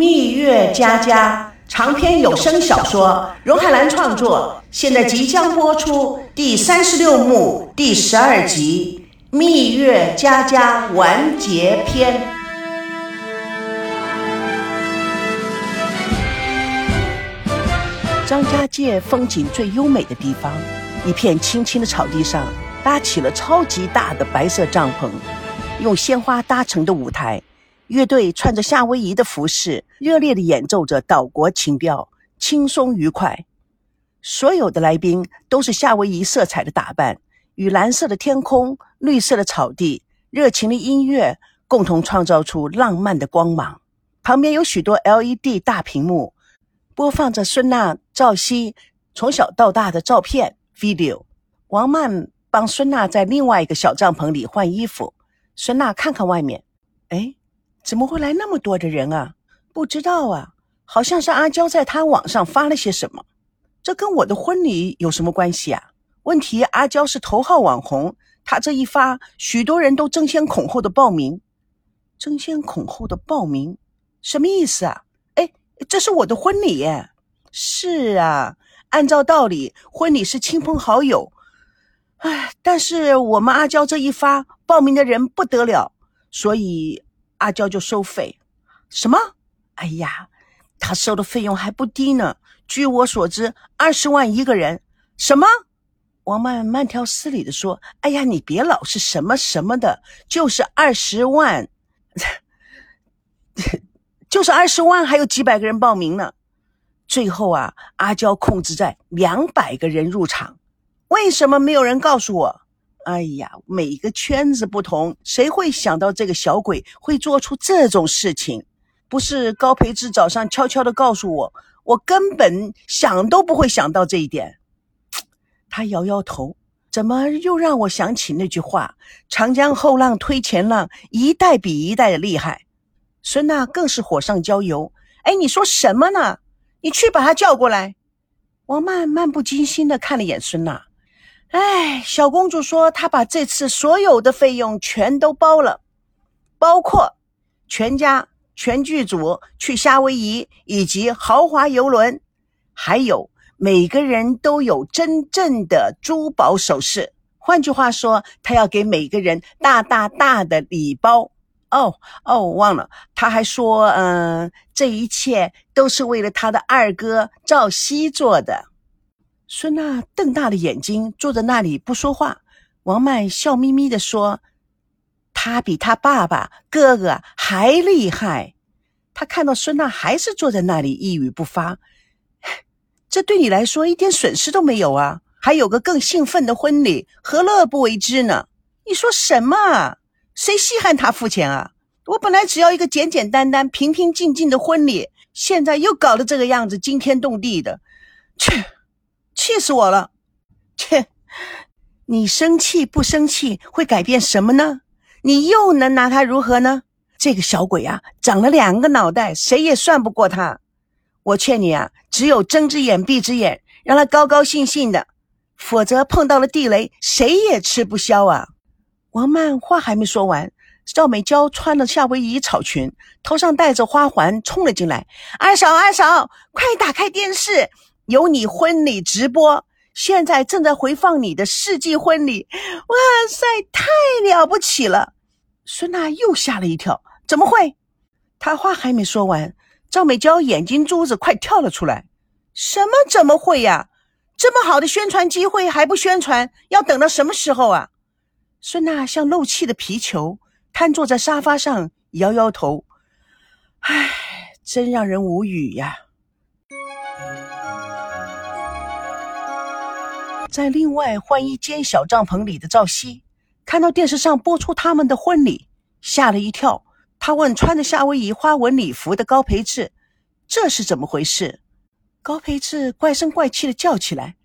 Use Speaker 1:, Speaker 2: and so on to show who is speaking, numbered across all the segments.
Speaker 1: 蜜月佳佳长篇有声小说，荣海兰创作，现在即将播出第三十六幕第十二集《蜜月佳佳完结篇》。张家界风景最优美的地方，一片青青的草地上，搭起了超级大的白色帐篷，用鲜花搭成的舞台。乐队穿着夏威夷的服饰，热烈地演奏着岛国情调，轻松愉快。所有的来宾都是夏威夷色彩的打扮，与蓝色的天空、绿色的草地、热情的音乐共同创造出浪漫的光芒。旁边有许多 LED 大屏幕，播放着孙娜、赵熙从小到大的照片 video。王曼帮孙娜在另外一个小帐篷里换衣服。孙娜看看外面，哎。怎么会来那么多的人啊？不知道啊，好像是阿娇在她网上发了些什么。这跟我的婚礼有什么关系啊？问题阿娇是头号网红，她这一发，许多人都争先恐后的报名。争先恐后的报名，什么意思啊？哎，这是我的婚礼耶。是啊，按照道理，婚礼是亲朋好友。哎，但是我们阿娇这一发，报名的人不得了，所以。阿娇就收费，什么？哎呀，他收的费用还不低呢。据我所知，二十万一个人。什么？王曼慢条斯理的说：“哎呀，你别老是什么什么的，就是二十万，就是二十万，还有几百个人报名呢。最后啊，阿娇控制在两百个人入场。为什么没有人告诉我？”哎呀，每个圈子不同，谁会想到这个小鬼会做出这种事情？不是高培志早上悄悄的告诉我，我根本想都不会想到这一点。他摇摇头，怎么又让我想起那句话：“长江后浪推前浪，一代比一代的厉害。”孙娜更是火上浇油。哎，你说什么呢？你去把他叫过来。王曼漫不经心的看了眼孙娜。哎，小公主说她把这次所有的费用全都包了，包括全家全剧组去夏威夷以及豪华游轮，还有每个人都有真正的珠宝首饰。换句话说，她要给每个人大大大的礼包。哦哦，我忘了，她还说，嗯，这一切都是为了她的二哥赵熙做的。孙娜瞪大了眼睛，坐在那里不说话。王曼笑眯眯地说：“他比他爸爸、哥哥还厉害。”他看到孙娜还是坐在那里一语不发，这对你来说一点损失都没有啊！还有个更兴奋的婚礼，何乐不为之呢？你说什么？谁稀罕他付钱啊？我本来只要一个简简单单、平平静静的婚礼，现在又搞得这个样子，惊天动地的，去！气死我了！切，你生气不生气会改变什么呢？你又能拿他如何呢？这个小鬼啊，长了两个脑袋，谁也算不过他。我劝你啊，只有睁只眼闭只眼，让他高高兴兴的，否则碰到了地雷，谁也吃不消啊！王曼话还没说完，赵美娇穿了夏威夷草裙，头上戴着花环，冲了进来。二嫂，二嫂，快打开电视！有你婚礼直播，现在正在回放你的世纪婚礼，哇塞，太了不起了！孙娜又吓了一跳，怎么会？她话还没说完，赵美娇眼睛珠子快跳了出来。什么？怎么会呀？这么好的宣传机会还不宣传，要等到什么时候啊？孙娜像漏气的皮球，瘫坐在沙发上，摇摇头。唉，真让人无语呀。在另外换一间小帐篷里的赵熙，看到电视上播出他们的婚礼，吓了一跳。他问穿着夏威夷花纹礼服的高培志：“这是怎么回事？”高培志怪声怪气的叫起来：“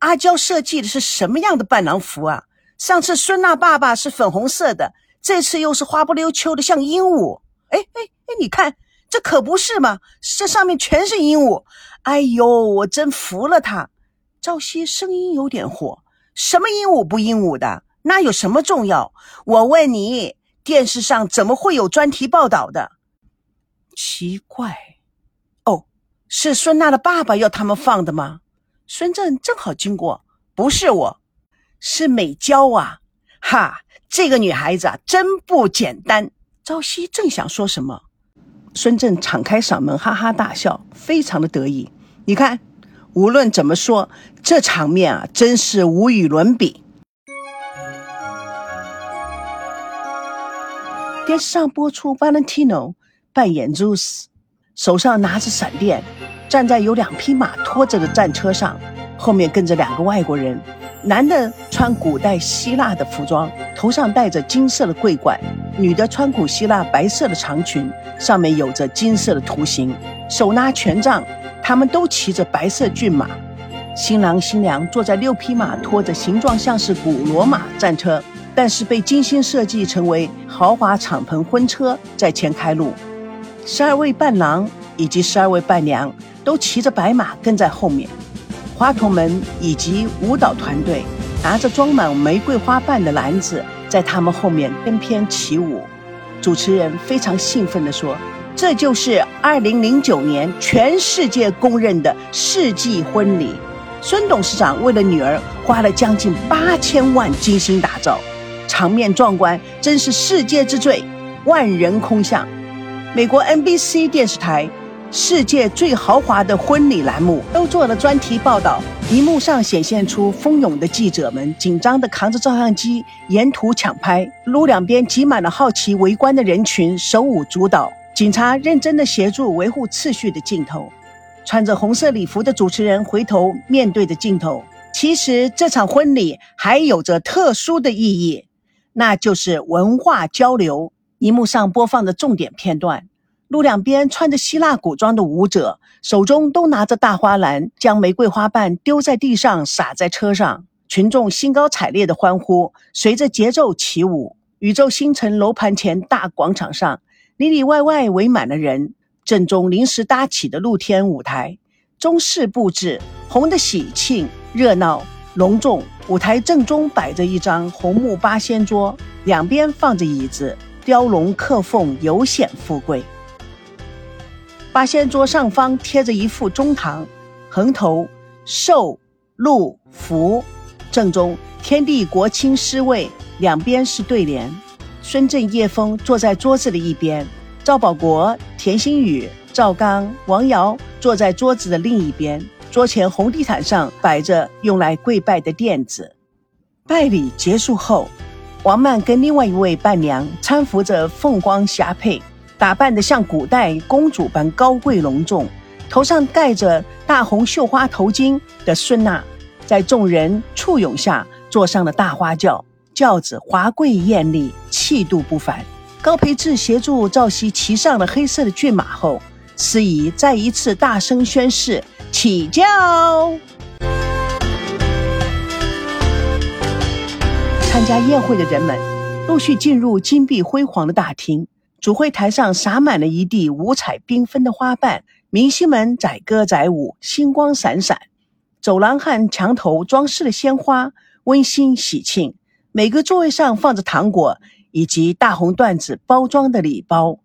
Speaker 1: 阿娇设计的是什么样的伴郎服啊？上次孙娜爸爸是粉红色的，这次又是花不溜秋的，像鹦鹉。哎哎哎，你看，这可不是吗？这上面全是鹦鹉。哎呦，我真服了他。”赵熙声音有点火：“什么鹦鹉不鹦鹉的？那有什么重要？我问你，电视上怎么会有专题报道的？奇怪，哦，是孙娜的爸爸要他们放的吗？孙正正好经过，不是我，是美娇啊！哈，这个女孩子啊，真不简单。朝夕正想说什么，孙正敞开嗓门，哈哈大笑，非常的得意。你看，无论怎么说，这场面啊，真是无与伦比。电视上播出，Valentino 扮演 Zeus，手上拿着闪电，站在有两匹马拖着的战车上，后面跟着两个外国人。男的穿古代希腊的服装，头上戴着金色的桂冠；女的穿古希腊白色的长裙，上面有着金色的图形，手拿权杖。他们都骑着白色骏马，新郎新娘坐在六匹马拖着形状像是古罗马战车，但是被精心设计成为豪华敞篷婚车在前开路。十二位伴郎以及十二位伴娘都骑着白马跟在后面。花童们以及舞蹈团队拿着装满玫瑰花瓣的篮子，在他们后面翩翩起舞。主持人非常兴奋地说：“这就是2009年全世界公认的世纪婚礼。”孙董事长为了女儿花了将近八千万精心打造，场面壮观，真是世界之最，万人空巷。美国 NBC 电视台。世界最豪华的婚礼栏目都做了专题报道，荧幕上显现出蜂拥的记者们紧张地扛着照相机沿途抢拍，路两边挤满了好奇围观的人群，手舞足蹈。警察认真的协助维护秩序的镜头，穿着红色礼服的主持人回头面对着镜头。其实这场婚礼还有着特殊的意义，那就是文化交流。荧幕上播放的重点片段。路两边穿着希腊古装的舞者，手中都拿着大花篮，将玫瑰花瓣丢在地上，撒在车上。群众兴高采烈的欢呼，随着节奏起舞。宇宙星辰楼盘前大广场上，里里外外围满了人。正中临时搭起的露天舞台，中式布置，红的喜庆热闹隆重。舞台正中摆着一张红木八仙桌，两边放着椅子，雕龙刻凤，尤显富贵。八仙桌上方贴着一副中堂，横头寿禄福，正中天地国清师位，两边是对联。孙正叶枫坐在桌子的一边，赵保国、田新宇、赵刚、王瑶坐在桌子的另一边。桌前红地毯上摆着用来跪拜的垫子。拜礼结束后，王曼跟另外一位伴娘搀扶着凤光霞帔。打扮得像古代公主般高贵隆重，头上盖着大红绣花头巾的孙娜，在众人簇拥下坐上了大花轿。轿子华贵艳丽，气度不凡。高培志协助赵熙骑上了黑色的骏马后，司仪再一次大声宣誓：起轿。参加宴会的人们陆续进入金碧辉煌的大厅。主会台上洒满了一地五彩缤纷的花瓣，明星们载歌载舞，星光闪闪。走廊和墙头装饰了鲜花，温馨喜庆。每个座位上放着糖果以及大红缎子包装的礼包。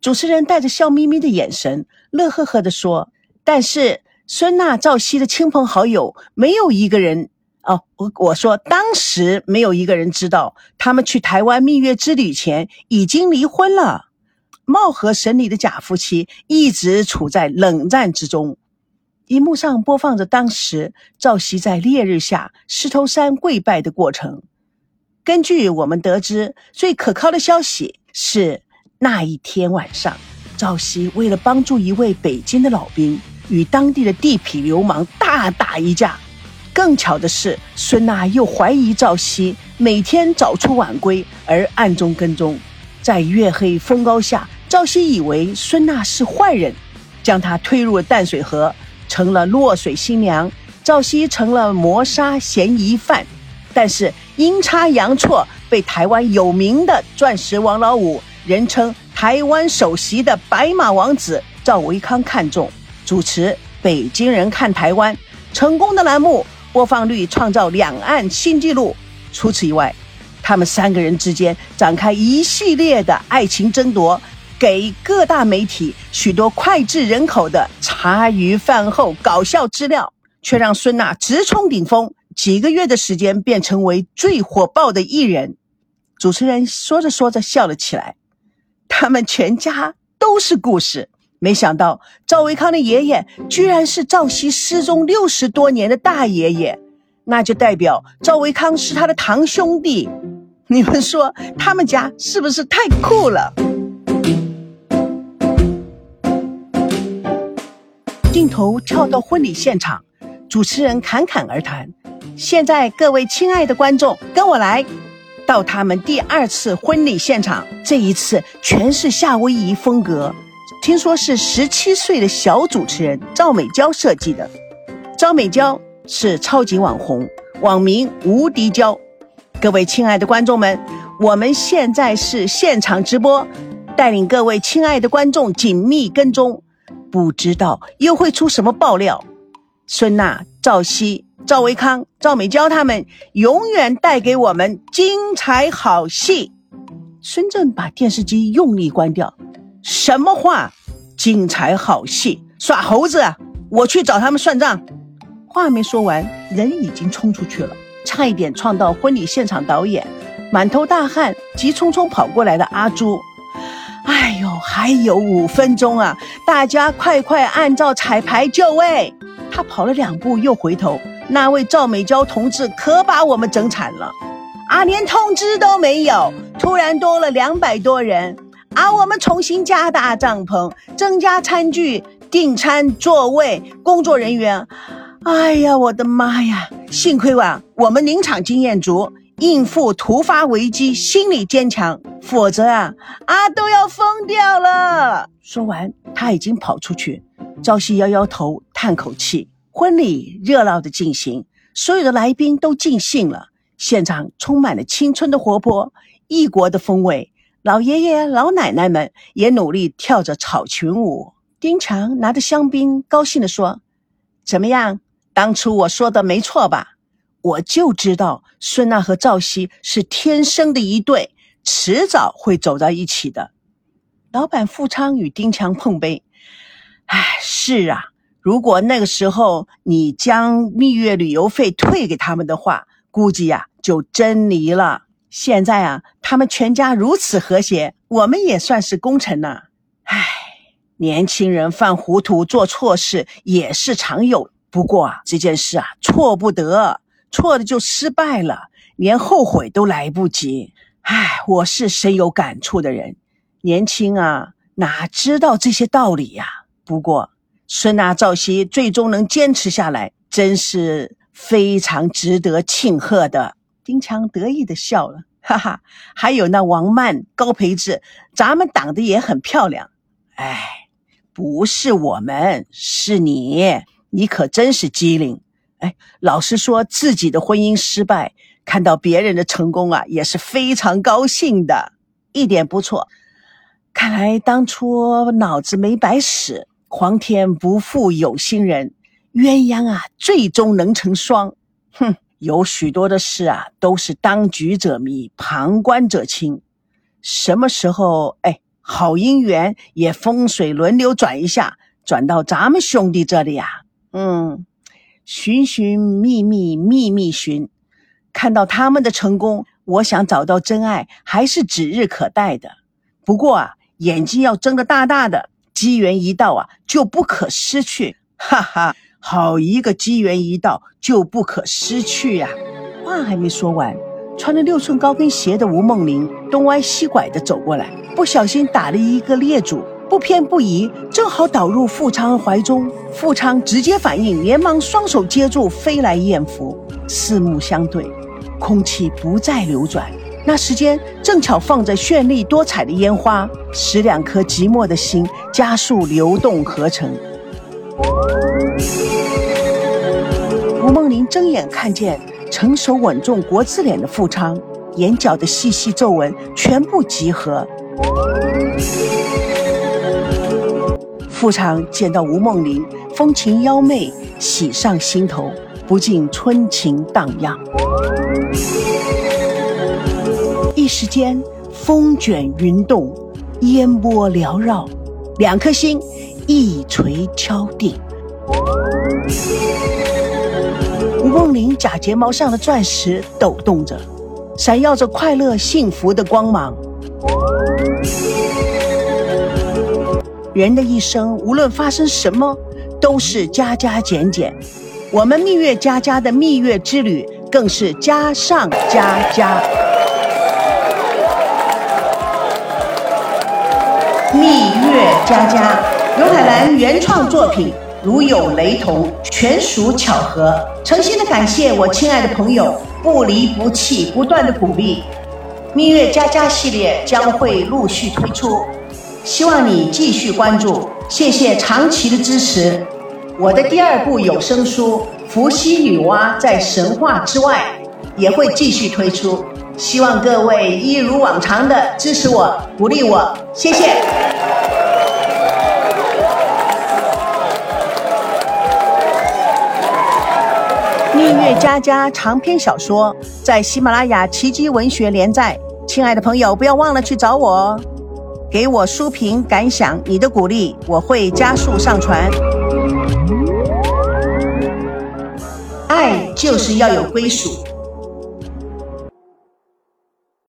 Speaker 1: 主持人带着笑眯眯的眼神，乐呵呵地说：“但是孙娜、赵熙的亲朋好友没有一个人。”哦，我我说，当时没有一个人知道，他们去台湾蜜月之旅前已经离婚了。貌合神离的假夫妻一直处在冷战之中。荧幕上播放着当时赵熙在烈日下石头山跪拜的过程。根据我们得知，最可靠的消息是，那一天晚上，赵熙为了帮助一位北京的老兵，与当地的地痞流氓大打一架。更巧的是，孙娜又怀疑赵熙每天早出晚归，而暗中跟踪。在月黑风高下，赵熙以为孙娜是坏人，将她推入了淡水河，成了落水新娘。赵熙成了谋杀嫌疑犯，但是阴差阳错被台湾有名的钻石王老五，人称台湾首席的白马王子赵维康看中，主持《北京人看台湾》成功的栏目。播放率创造两岸新纪录。除此以外，他们三个人之间展开一系列的爱情争夺，给各大媒体许多脍炙人口的茶余饭后搞笑资料，却让孙娜直冲顶峰，几个月的时间便成为最火爆的艺人。主持人说着说着笑了起来，他们全家都是故事。没想到赵维康的爷爷居然是赵熙失踪六十多年的大爷爷，那就代表赵维康是他的堂兄弟。你们说他们家是不是太酷了？镜头跳到婚礼现场，主持人侃侃而谈。现在各位亲爱的观众，跟我来到他们第二次婚礼现场。这一次全是夏威夷风格，听说是十七岁的小主持人赵美娇设计的。赵美娇是超级网红，网名无敌娇。各位亲爱的观众们，我们现在是现场直播，带领各位亲爱的观众紧密跟踪，不知道又会出什么爆料。孙娜、赵熙、赵维康、赵美娇他们永远带给我们精彩好戏。孙正把电视机用力关掉。什么话？精彩好戏？耍猴子？啊！我去找他们算账。话没说完，人已经冲出去了。差一点撞到婚礼现场导演，满头大汗、急匆匆跑过来的阿朱。哎呦，还有五分钟啊！大家快快按照彩排就位。他跑了两步又回头，那位赵美娇同志可把我们整惨了啊！连通知都没有，突然多了两百多人啊！我们重新加大帐篷，增加餐具、订餐、座位、工作人员。哎呀，我的妈呀！幸亏啊，我们临场经验足，应付突发危机心理坚强，否则啊啊都要疯掉了。说完，他已经跑出去。朝夕摇摇头，叹口气。婚礼热闹的进行，所有的来宾都尽兴了，现场充满了青春的活泼，异国的风味。老爷爷老奶奶们也努力跳着草裙舞。丁强拿着香槟，高兴地说：“怎么样？”当初我说的没错吧？我就知道孙娜和赵熙是天生的一对，迟早会走到一起的。老板富昌与丁强碰杯，哎，是啊，如果那个时候你将蜜月旅游费退给他们的话，估计呀就真离了。现在啊，他们全家如此和谐，我们也算是功臣呐。唉，年轻人犯糊涂做错事也是常有。不过啊，这件事啊，错不得，错了就失败了，连后悔都来不及。唉，我是深有感触的人，年轻啊，哪知道这些道理呀？不过孙娜、赵熙最终能坚持下来，真是非常值得庆贺的。丁强得意的笑了，哈哈，还有那王曼、高培志，咱们挡的也很漂亮。唉，不是我们，是你。你可真是机灵，哎，老实说，自己的婚姻失败，看到别人的成功啊，也是非常高兴的，一点不错。看来当初脑子没白使，皇天不负有心人，鸳鸯啊，最终能成双。哼，有许多的事啊，都是当局者迷，旁观者清。什么时候，哎，好姻缘也风水轮流转一下，转到咱们兄弟这里呀？嗯，寻寻觅觅觅觅寻，看到他们的成功，我想找到真爱还是指日可待的。不过啊，眼睛要睁得大大的，机缘一到啊，就不可失去。哈哈，好一个机缘一到就不可失去呀！话还没说完，穿着六寸高跟鞋的吴梦玲东歪西拐的走过来，不小心打了一个趔趄。不偏不倚，正好倒入富昌怀中。富昌直接反应，连忙双手接住飞来艳福，四目相对，空气不再流转。那时间正巧放着绚丽多彩的烟花，使两颗寂寞的心加速流动合成。吴梦玲睁眼看见成熟稳重、国字脸的富昌，眼角的细细皱纹全部集合。富昌见到吴梦玲风情妖媚，喜上心头，不禁春情荡漾。一时间风卷云动，烟波缭绕，两颗心一锤敲定。吴梦玲假睫毛上的钻石抖动着，闪耀着快乐幸福的光芒。人的一生，无论发生什么，都是加加减减。我们蜜月佳佳的蜜月之旅，更是加上加加。蜜月佳佳，刘海兰原创作品，如有雷同，全属巧合。诚心的感谢我亲爱的朋友不离不弃，不断的鼓励。蜜月佳佳系列将会陆续推出。希望你继续关注，谢谢长期的支持。我的第二部有声书《伏羲女娲在神话之外》也会继续推出，希望各位一如往常的支持我、鼓励我，谢谢。蜜月佳佳长篇小说在喜马拉雅奇迹文学连载，亲爱的朋友，不要忘了去找我哦。给我书评感想，你的鼓励我会加速上传。爱就是要有归属。